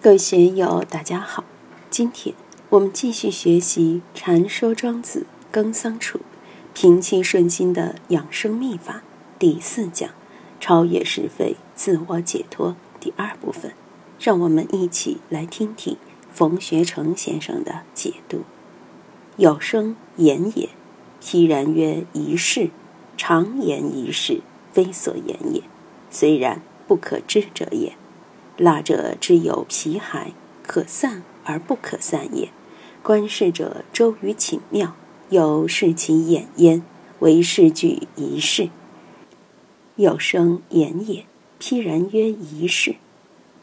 各位学友，大家好。今天我们继续学习《禅说庄子耕桑处平气顺心的养生秘法》第四讲“超越是非，自我解脱”第二部分。让我们一起来听听冯学成先生的解读：“有生言也，披然曰一事，常言一事，非所言也。虽然不可知者也。蜡者之有皮骸，可散而不可散也。观世者周于寝庙，有视其眼焉，为视具一事。有生言也，披然曰一事。”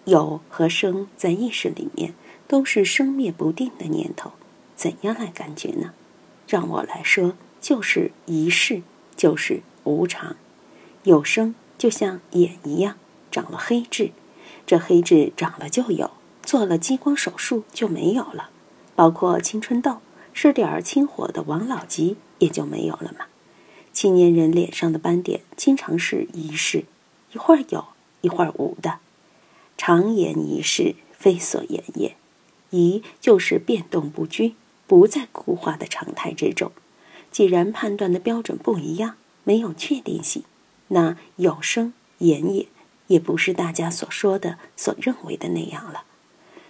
有和生在意识里面都是生灭不定的念头，怎样来感觉呢？让我来说，就是一世，就是无常。有生就像眼一样，长了黑痣，这黑痣长了就有，做了激光手术就没有了。包括青春痘，是点儿清火的王老吉也就没有了嘛。青年人脸上的斑点经常是一世，一会儿有，一会儿无的。常言一事，非所言也。疑就是变动不居，不在固化的常态之中。既然判断的标准不一样，没有确定性，那有生言也，也不是大家所说的、所认为的那样了。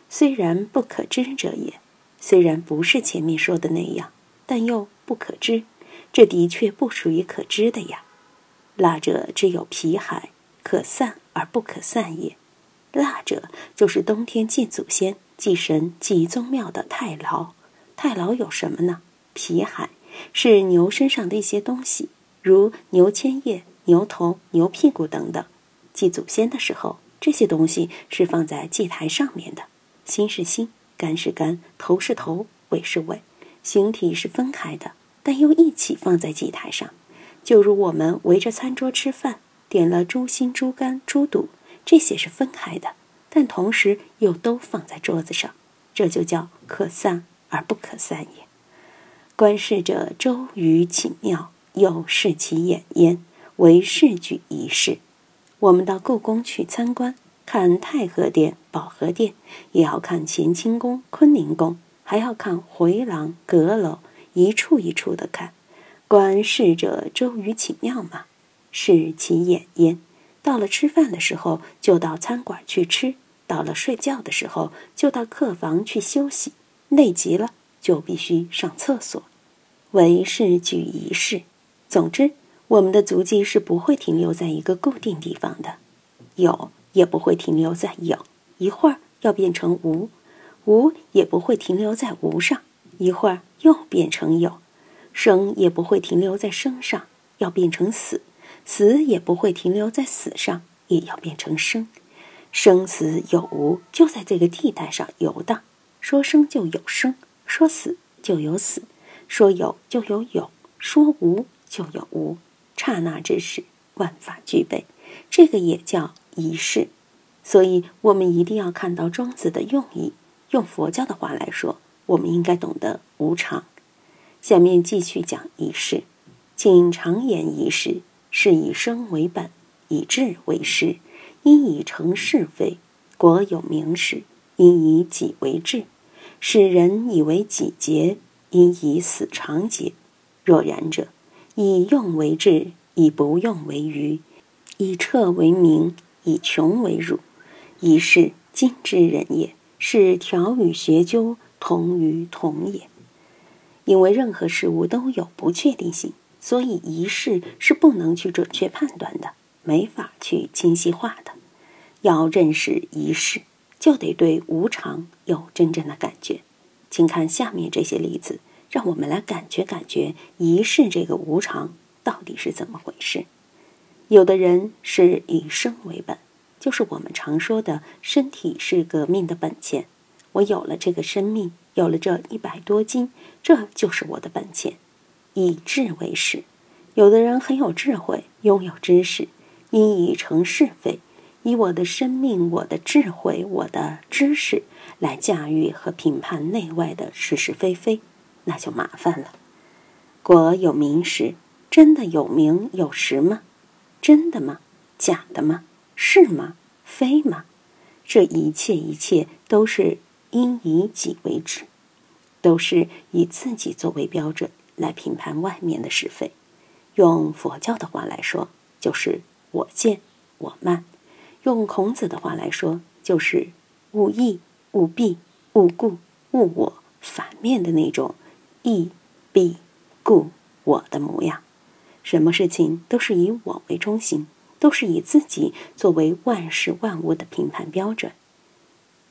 虽然不可知者也，虽然不是前面说的那样，但又不可知，这的确不属于可知的呀。蜡者只有皮海，可散而不可散也。蜡者就是冬天祭祖先、祭神、祭宗庙的太牢。太牢有什么呢？皮海是牛身上的一些东西，如牛千叶、牛头、牛屁股等等。祭祖先的时候，这些东西是放在祭台上面的。心是心，肝是肝，头是头，尾是尾，形体是分开的，但又一起放在祭台上。就如我们围着餐桌吃饭，点了猪心、猪肝、猪肚。这些是分开的，但同时又都放在桌子上，这就叫可散而不可散也。观世者周于寝庙，又视其眼焉，为视举一事。我们到故宫去参观，看太和殿、保和殿，也要看乾清宫、坤宁宫，还要看回廊、阁楼，一处一处的看。观世者周于寝庙嘛，视其眼焉。到了吃饭的时候，就到餐馆去吃；到了睡觉的时候，就到客房去休息。累极了，就必须上厕所。为是举一事。总之，我们的足迹是不会停留在一个固定地方的，有也不会停留在有，一会儿要变成无；无也不会停留在无上，一会儿又变成有；生也不会停留在生上，要变成死。死也不会停留在死上，也要变成生。生死有无，就在这个地带上游荡。说生就有生，说死就有死，说有就有有，说无就有无。刹那之时，万法俱备，这个也叫一世。所以，我们一定要看到庄子的用意。用佛教的话来说，我们应该懂得无常。下面继续讲一世，请常言一世。是以生为本，以智为师，因以成是非。国有名实，因以己为志。使人以为己节，因以死常节。若然者，以用为智，以不用为愚，以彻为明，以穷为辱。以是今之人也，是调与学究同于同也。因为任何事物都有不确定性。所以，仪式是不能去准确判断的，没法去清晰化的。要认识仪式，就得对无常有真正的感觉。请看下面这些例子，让我们来感觉感觉仪式这个无常到底是怎么回事。有的人是以生为本，就是我们常说的身体是革命的本钱。我有了这个生命，有了这一百多斤，这就是我的本钱。以智为始，有的人很有智慧，拥有知识，因以成是非，以我的生命、我的智慧、我的知识来驾驭和评判内外的是是非非，那就麻烦了。国有名实，真的有名有实吗？真的吗？假的吗？是吗？非吗？这一切一切都是因以己为止，都是以自己作为标准来评判外面的是非。用佛教的话来说，就是我见我慢；用孔子的话来说，就是勿义、勿弊、勿故、勿我，反面的那种义、弊、故、我的模样。什么事情都是以我为中心。都是以自己作为万事万物的评判标准，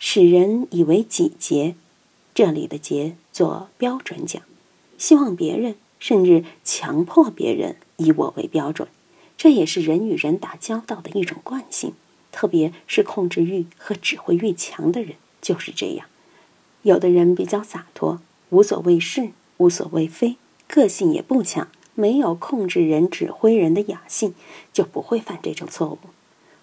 使人以为己节。这里的“节”做标准讲，希望别人甚至强迫别人以我为标准。这也是人与人打交道的一种惯性，特别是控制欲和指挥欲强的人就是这样。有的人比较洒脱，无所谓事，无所谓非，个性也不强。没有控制人、指挥人的雅兴，就不会犯这种错误。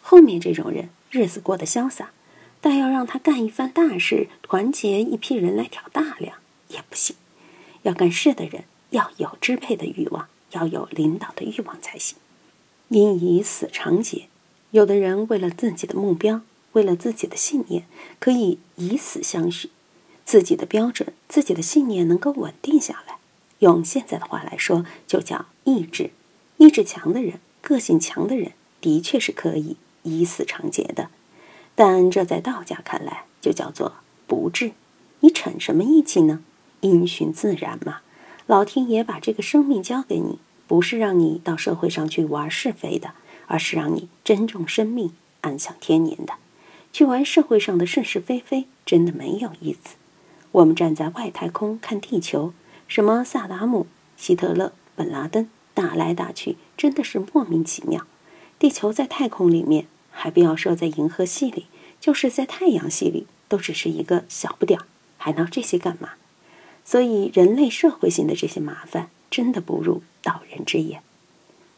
后面这种人日子过得潇洒，但要让他干一番大事，团结一批人来挑大梁也不行。要干事的人要有支配的欲望，要有领导的欲望才行。因以死长节，有的人为了自己的目标，为了自己的信念，可以以死相许，自己的标准、自己的信念能够稳定下来。用现在的话来说，就叫意志。意志强的人，个性强的人，的确是可以以死长节的。但这在道家看来，就叫做不治。你逞什么义气呢？因循自然嘛。老天爷把这个生命交给你，不是让你到社会上去玩是非的，而是让你珍重生命、安享天年的。去玩社会上的是是非非，真的没有意思。我们站在外太空看地球。什么萨达姆、希特勒、本拉登打来打去，真的是莫名其妙。地球在太空里面，还不要说在银河系里，就是在太阳系里，都只是一个小不点儿，还闹这些干嘛？所以，人类社会性的这些麻烦，真的不入道人之眼。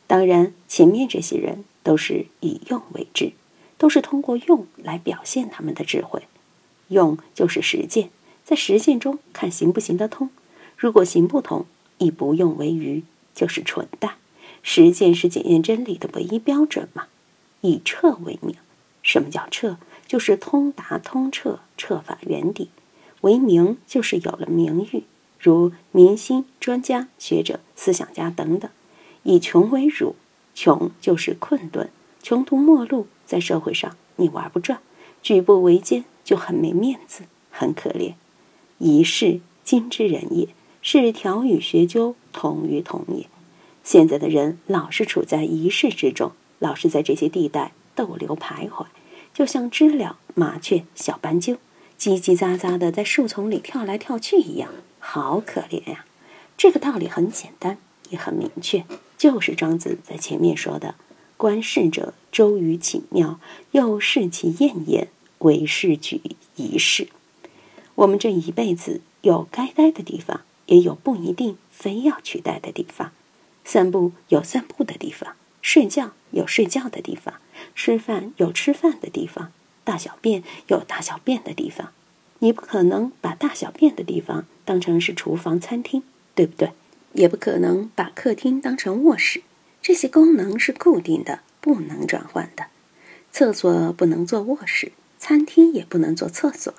当然，前面这些人都是以用为智，都是通过用来表现他们的智慧。用就是实践，在实践中看行不行得通。如果行不通，以不用为愚，就是蠢蛋。实践是检验真理的唯一标准嘛？以彻为名，什么叫彻？就是通达通彻，彻法原底。为名就是有了名誉，如明星、专家、学者、思想家等等。以穷为辱，穷就是困顿，穷途末路，在社会上你玩不转，举步维艰，就很没面子，很可怜。一世今之人也。是调与学究同于同也。现在的人老是处在仪式之中，老是在这些地带逗留徘徊，就像知了、麻雀、小斑鸠，叽叽喳喳的在树丛里跳来跳去一样，好可怜呀！这个道理很简单，也很明确，就是庄子在前面说的：“观世者周瑜请妙，又视其晏言，为是举仪式。”我们这一辈子有该待的地方。也有不一定非要去待的地方，散步有散步的地方，睡觉有睡觉的地方，吃饭有吃饭的地方，大小便有大小便的地方。你不可能把大小便的地方当成是厨房、餐厅，对不对？也不可能把客厅当成卧室。这些功能是固定的，不能转换的。厕所不能做卧室，餐厅也不能做厕所。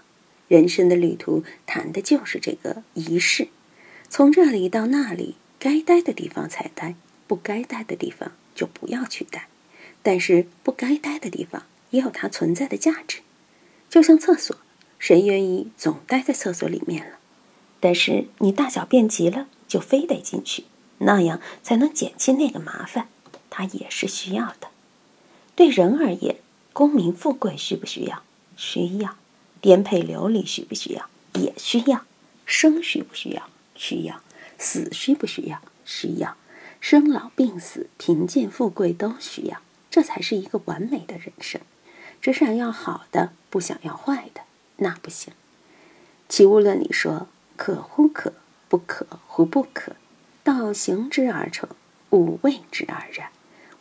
人生的旅途谈的就是这个仪式。从这里到那里，该待的地方才待，不该待的地方就不要去待。但是不该待的地方也有它存在的价值，就像厕所，谁愿意总待在厕所里面了？但是你大小便急了，就非得进去，那样才能减轻那个麻烦，它也是需要的。对人而言，功名富贵需不需要？需要。颠沛流离需不需要？也需要。生需不需要？需要死需不需要？需要生老病死、贫贱富贵都需要，这才是一个完美的人生。只想要好的，不想要坏的，那不行。齐物论里说：“可乎可，不可乎不可。道行之而成，物谓之而然。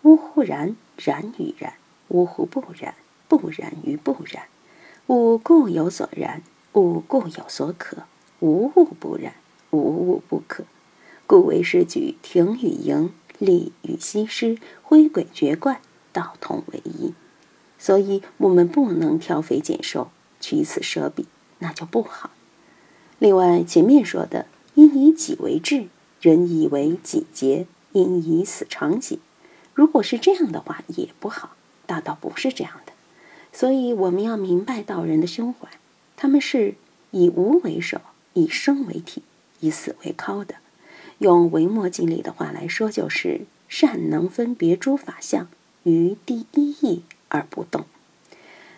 呜呼然，然与然；呜呼不然，不然于不然。物固有所然，物固有所可，无物不然。”无物不可，故为师举庭与营，利与西施，挥鬼绝怪，道同为一。所以我们不能挑肥拣瘦，取此舍彼，那就不好。另外，前面说的“因以己为志，人以为己节，因以死长己”，如果是这样的话，也不好。大道不是这样，所以我们要明白道人的胸怀，他们是以无为首，以生为体，以死为靠的。用维摩经里的话来说，就是善能分别诸法相于第一义而不动。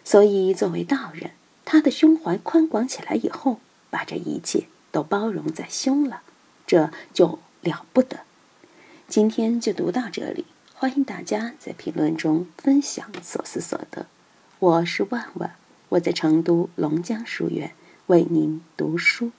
所以，作为道人，他的胸怀宽广起来以后，把这一切都包容在胸了，这就了不得。今天就读到这里，欢迎大家在评论中分享所思所得。我是万万，我在成都龙江书院为您读书。